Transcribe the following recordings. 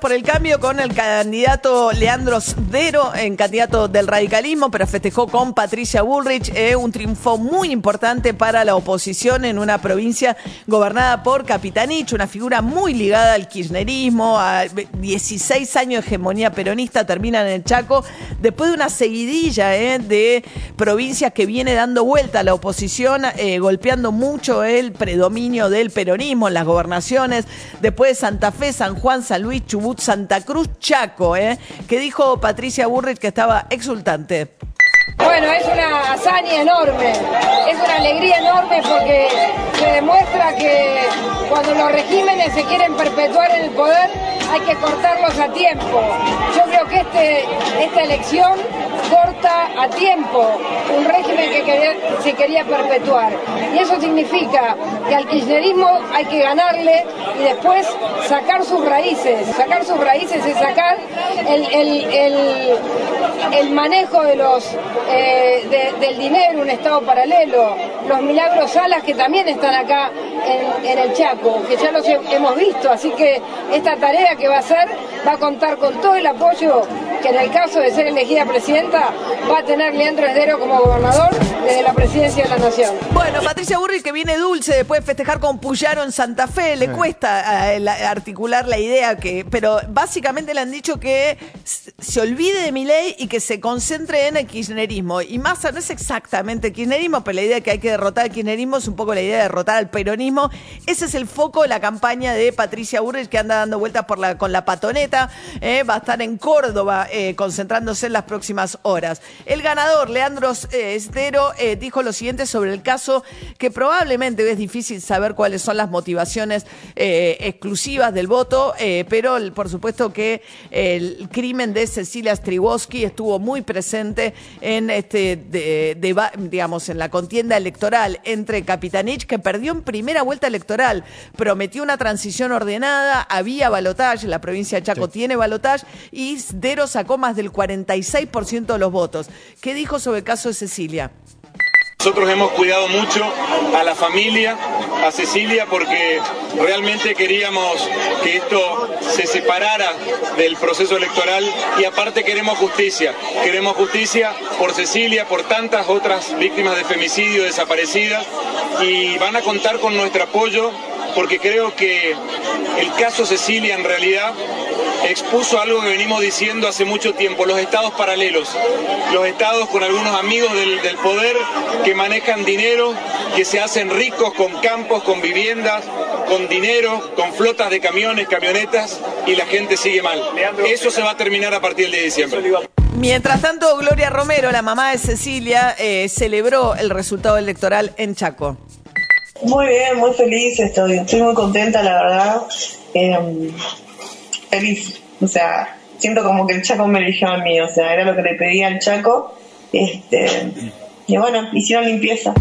Por el Cambio con el candidato Leandro Sdero, en candidato del radicalismo, pero festejó con Patricia Bullrich, eh, un triunfo muy importante para la oposición en una provincia gobernada por Capitanich, una figura muy ligada al kirchnerismo, a 16 años de hegemonía peronista, termina en el Chaco, después de una seguidilla eh, de provincias que viene dando vuelta a la oposición, eh, golpeando mucho el predominio del peronismo en las gobernaciones, después de Santa Fe San Juan, San Luis, Chubut, Santa Cruz, Chaco, ¿eh? que dijo Patricia Burrich que estaba exultante. Bueno, es una hazaña enorme, es una alegría enorme porque se demuestra que cuando los regímenes se quieren perpetuar en el poder hay que cortarlos a tiempo. Yo creo que este, esta elección a tiempo un régimen que se quería perpetuar. Y eso significa que al kirchnerismo hay que ganarle y después sacar sus raíces. Sacar sus raíces es sacar el, el manejo de los eh, del dinero, un Estado paralelo, los milagros salas que también están acá en, el Chaco, que ya los hemos visto, así que esta tarea que va a hacer va a contar con todo el apoyo que en el caso de ser elegida presidenta va a tener Leandro Esdero como gobernador desde la presidencia de la Nación. Bueno, Patricia Burri que viene dulce después de festejar con Puyaro en Santa Fe, le cuesta eh, articular la idea que, pero básicamente le han dicho que se olvide de mi ley y que se concentre en el kirchnerismo. Y Massa no es exactamente el kirchnerismo, pero la idea de que hay que derrotar al kirchnerismo es un poco la idea de derrotar al peronismo. Ese es el foco de la campaña de Patricia Burri que anda dando vueltas por la, con la patoneta. Eh, va a estar en Córdoba eh, concentrándose en las próximas horas. El ganador, Leandro Estero, eh, dijo lo siguiente sobre el caso, que probablemente es difícil saber cuáles son las motivaciones exclusivas del voto, pero por supuesto que el crimen de Cecilia Striboski estuvo muy presente en este digamos en la contienda electoral entre Capitanich, que perdió en primera vuelta electoral, prometió una transición ordenada, había balotaje, la provincia de Chaco tiene balotaje, y Dero sacó más del 46% de los votos. ¿Qué dijo sobre el caso de Cecilia? Nosotros hemos cuidado mucho a la familia, a Cecilia, porque realmente queríamos que esto se separara del proceso electoral y aparte queremos justicia. Queremos justicia por Cecilia, por tantas otras víctimas de femicidio desaparecidas y van a contar con nuestro apoyo porque creo que el caso Cecilia en realidad expuso algo que venimos diciendo hace mucho tiempo, los estados paralelos, los estados con algunos amigos del, poder que manejan dinero, que se hacen ricos con campos, con viviendas, con dinero, con flotas de camiones, camionetas y la gente sigue mal. Eso se va a terminar a partir del de diciembre. Mientras tanto, Gloria Romero, la mamá de Cecilia, eh, celebró el resultado electoral en Chaco. Muy bien, muy feliz estoy. Estoy muy contenta, la verdad. Eh, feliz. O sea, siento como que el Chaco me eligió a mí. O sea, era lo que le pedía al Chaco. Este, y bueno, hicieron limpieza.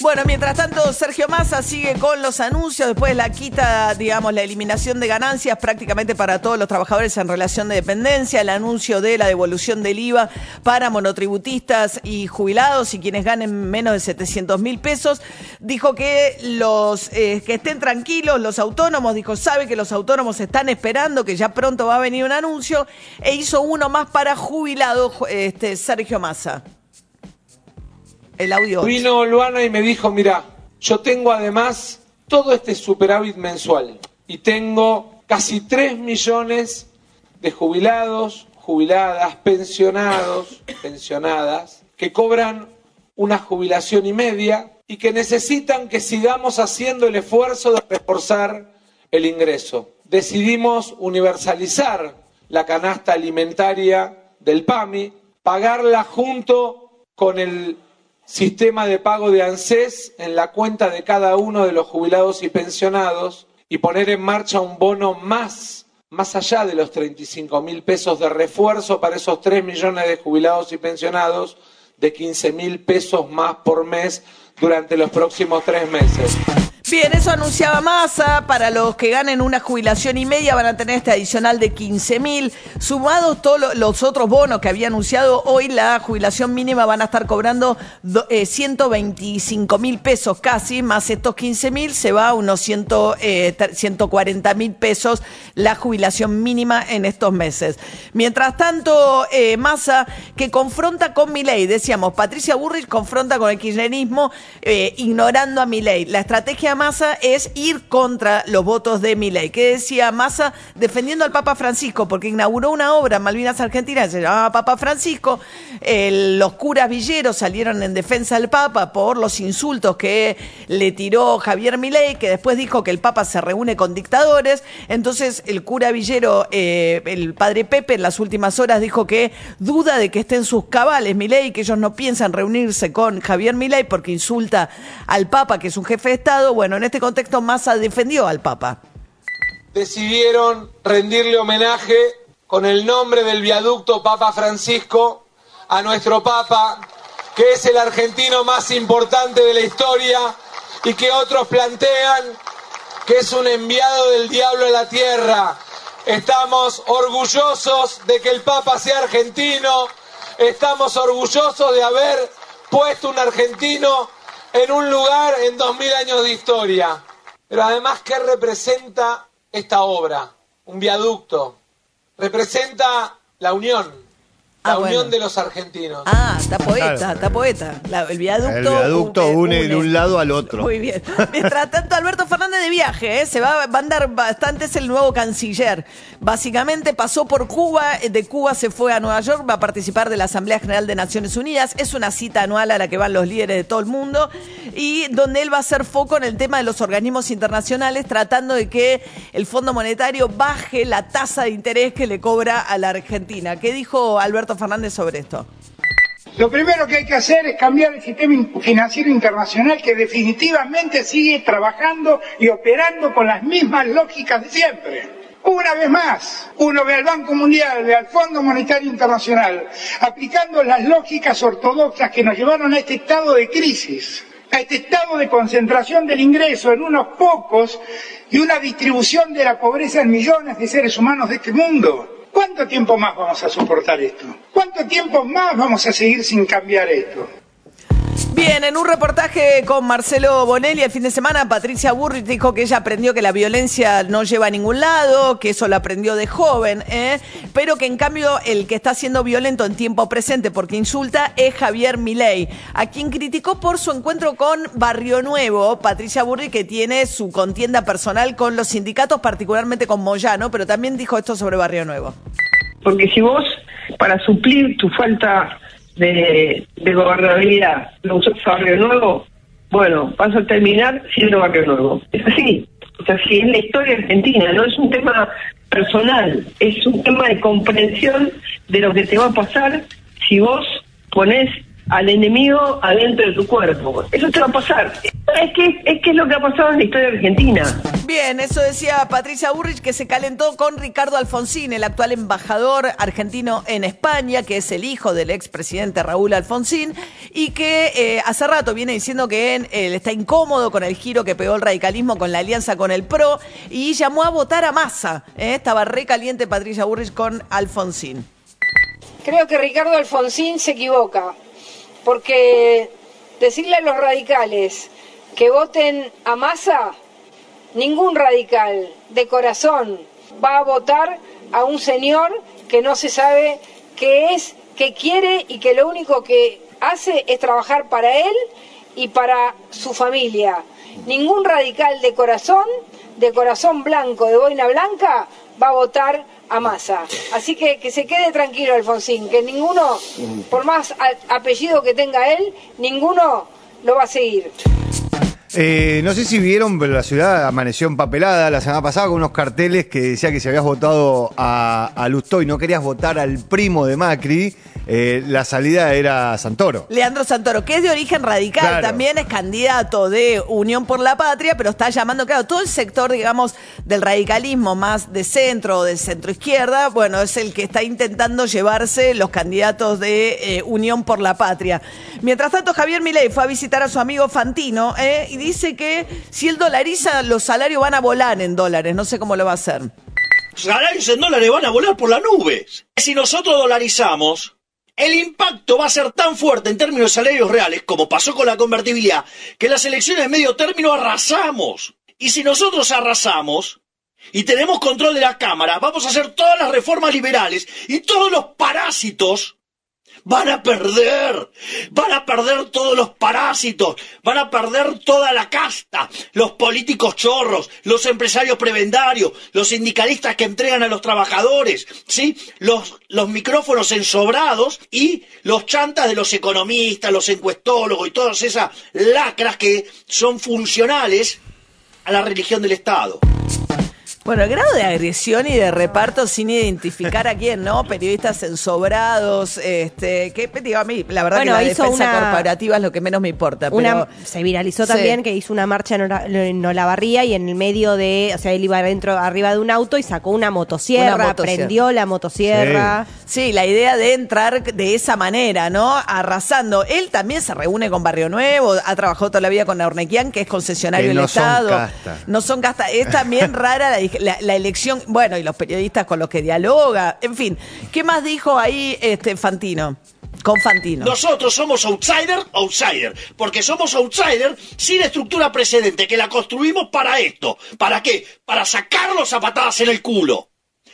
Bueno, mientras tanto, Sergio Massa sigue con los anuncios, después la quita, digamos, la eliminación de ganancias prácticamente para todos los trabajadores en relación de dependencia, el anuncio de la devolución del IVA para monotributistas y jubilados y quienes ganen menos de 700 mil pesos. Dijo que los eh, que estén tranquilos, los autónomos, dijo, sabe que los autónomos están esperando, que ya pronto va a venir un anuncio, e hizo uno más para jubilados, este, Sergio Massa el audio. Vino Luana y me dijo, mira, yo tengo además todo este superávit mensual y tengo casi 3 millones de jubilados, jubiladas, pensionados, pensionadas, que cobran una jubilación y media y que necesitan que sigamos haciendo el esfuerzo de reforzar el ingreso. Decidimos universalizar la canasta alimentaria del PAMI, pagarla junto con el sistema de pago de ANSES en la cuenta de cada uno de los jubilados y pensionados y poner en marcha un bono más más allá de los 35 mil pesos de refuerzo para esos 3 millones de jubilados y pensionados, de 15 mil pesos más por mes durante los próximos tres meses. Bien, eso anunciaba Massa. Para los que ganen una jubilación y media van a tener este adicional de 15 mil. Sumados todos los otros bonos que había anunciado, hoy la jubilación mínima van a estar cobrando do- eh, 125 mil pesos casi, más estos 15 mil, se va a unos 100, eh, ter- 140 mil pesos la jubilación mínima en estos meses. Mientras tanto, eh, Massa, que confronta con Milei, decíamos, Patricia Burrich confronta con el kirchnerismo, eh, ignorando a Milei. La estrategia Massa es ir contra los votos de Milei. ¿Qué decía Massa? Defendiendo al Papa Francisco, porque inauguró una obra en Malvinas Argentinas, se llamaba Papa Francisco. Los curas villeros salieron en defensa del Papa por los insultos que le tiró Javier Milei, que después dijo que el Papa se reúne con dictadores. Entonces, el cura villero, eh, el padre Pepe, en las últimas horas dijo que duda de que estén sus cabales Milei, que ellos no piensan reunirse con Javier Milei porque insulta al Papa, que es un jefe de Estado. Bueno, en este contexto, Massa defendió al Papa. decidieron rendirle homenaje con el nombre del viaducto Papa Francisco a nuestro Papa, que es el argentino más importante de la historia y que otros plantean que es un enviado del diablo a la tierra. Estamos orgullosos de que el Papa sea argentino, estamos orgullosos de haber puesto un argentino en un lugar en dos mil años de historia. Pero además, ¿qué representa esta obra? Un viaducto. Representa la unión, la Ah, unión bueno. de los argentinos. Ah, está poeta, Claro. está poeta. La- el viaducto, El viaducto une de un lado al otro. Muy bien. Mientras tanto, Alberto Fernández de viaje, ¿eh? se va, va a andar bastante, es el nuevo canciller. Básicamente pasó por Cuba, eh, de Cuba se fue a Nueva York, va a participar de la Asamblea General de Naciones Unidas. Es una cita anual a la que van los líderes de todo el mundo y donde él va a hacer foco en el tema de los organismos internacionales, tratando de que el Fondo Monetario baje la tasa de interés que le cobra a la Argentina. ¿Qué dijo Alberto Fernández sobre esto? Lo primero que hay que hacer es cambiar el sistema in- financiero internacional que definitivamente sigue trabajando y operando con las mismas lógicas de siempre. Una vez más, uno ve al Banco Mundial, ve al Fondo Monetario Internacional, aplicando las lógicas ortodoxas que nos llevaron a este estado de crisis, a este estado de concentración del ingreso en unos pocos y una distribución de la pobreza en millones de seres humanos de este mundo. ¿Cuánto tiempo más vamos a soportar esto? ¿Cuánto tiempo más vamos a seguir sin cambiar esto? Bien, en un reportaje con Marcelo Bonelli el fin de semana, Patricia Burrich dijo que ella aprendió que la violencia no lleva a ningún lado, que eso lo aprendió de joven, ¿eh? pero que en cambio el que está siendo violento en tiempo presente porque insulta es Javier Milei, a quien criticó por su encuentro con Barrio Nuevo, Patricia Burrich que tiene su contienda personal con los sindicatos, particularmente con Moyano, pero también dijo esto sobre Barrio Nuevo. Porque si vos, para suplir tu falta de, gobernabilidad, lo usás Barrio Nuevo, bueno, vas a terminar siendo Barrio Nuevo. Es así, es así, es la historia argentina, no es un tema personal, es un tema de comprensión de lo que te va a pasar si vos pones al enemigo adentro de tu cuerpo. Eso te va a pasar. Es que, es que es lo que ha pasado en la historia argentina. Bien, eso decía Patricia Burrich, que se calentó con Ricardo Alfonsín, el actual embajador argentino en España, que es el hijo del expresidente Raúl Alfonsín, y que eh, hace rato viene diciendo que él, él está incómodo con el giro que pegó el radicalismo con la alianza con el PRO, y llamó a votar a Massa. ¿eh? Estaba recaliente Patricia Burrich con Alfonsín. Creo que Ricardo Alfonsín se equivoca, porque decirle a los radicales que voten a Massa, ningún radical de corazón va a votar a un señor que no se sabe qué es, qué quiere y que lo único que hace es trabajar para él y para su familia. Ningún radical de corazón, de corazón blanco, de boina blanca, va a votar a Massa. Así que que se quede tranquilo Alfonsín, que ninguno, por más apellido que tenga él, ninguno lo va a seguir. Eh, no sé si vieron, pero la ciudad amaneció empapelada la semana pasada con unos carteles que decía que si habías votado a, a Lustó y no querías votar al primo de Macri, eh, la salida era Santoro. Leandro Santoro, que es de origen radical, Claro. también es candidato de Unión por la Patria, pero está llamando, claro, todo el sector, digamos, del radicalismo más de centro o de centro izquierda, bueno, es el que está intentando llevarse los candidatos de eh, Unión por la Patria. Mientras tanto, Javier Milei fue a visitar a su amigo Fantino eh, dice que si él dolariza, los salarios van a volar en dólares, no sé cómo lo va a hacer. salarios en dólares van a volar por las nubes. Si nosotros dolarizamos, el impacto va a ser tan fuerte en términos de salarios reales, como pasó con la convertibilidad, que las elecciones de medio término arrasamos. Y si nosotros arrasamos y tenemos control de la Cámara, vamos a hacer todas las reformas liberales y todos los parásitos Van a perder, van a perder todos los parásitos, van a perder toda la casta, los políticos chorros, los empresarios prebendarios, los sindicalistas que entregan a los trabajadores, ¿sí? Los, los micrófonos ensobrados y los chantas de los economistas, los encuestólogos y todas esas lacras que son funcionales a la religión del Estado. Bueno, el grado de agresión y de reparto sin identificar a quién, ¿no? Periodistas ensobrados, este, que digo a mí, la verdad Bueno, que la hizo defensa una- corporativa es lo que menos me importa. Una, pero- se viralizó Sí. también que hizo una marcha en, Ola- en Olavarría y en el medio de, o sea, él iba dentro, arriba de un auto y sacó una motosierra, Una motosierra. prendió la motosierra. Sí, la idea de entrar de esa manera, ¿no? Arrasando. Él también se reúne con Barrio Nuevo, ha trabajado toda la vida con Ornequian, que es concesionario Que del no son Estado. casta. No son casta. Es también rara la, la- elección, bueno, y los periodistas con los que dialoga. En fin, ¿qué más dijo ahí este Fantino? Con Fantino. Nosotros somos outsider, outsider, porque somos outsider sin estructura precedente, que la construimos para esto. ¿Para qué? Para sacarlos a patadas en el culo.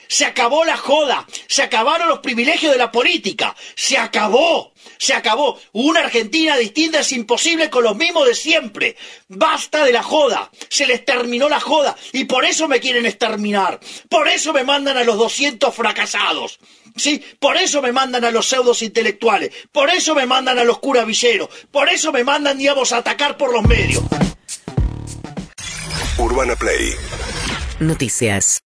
Se acabó la joda, se acabaron los privilegios de la política, se acabó, se acabó. Una Argentina distinta es imposible con los mismos de siempre. Basta de la joda, se les terminó la joda y por eso me quieren exterminar. Por eso me mandan a los 200 fracasados. Sí, por eso me mandan a los pseudos intelectuales, por eso me mandan a los curavilleros, por eso me mandan, digamos, a atacar por los medios. Urbana Play Noticias.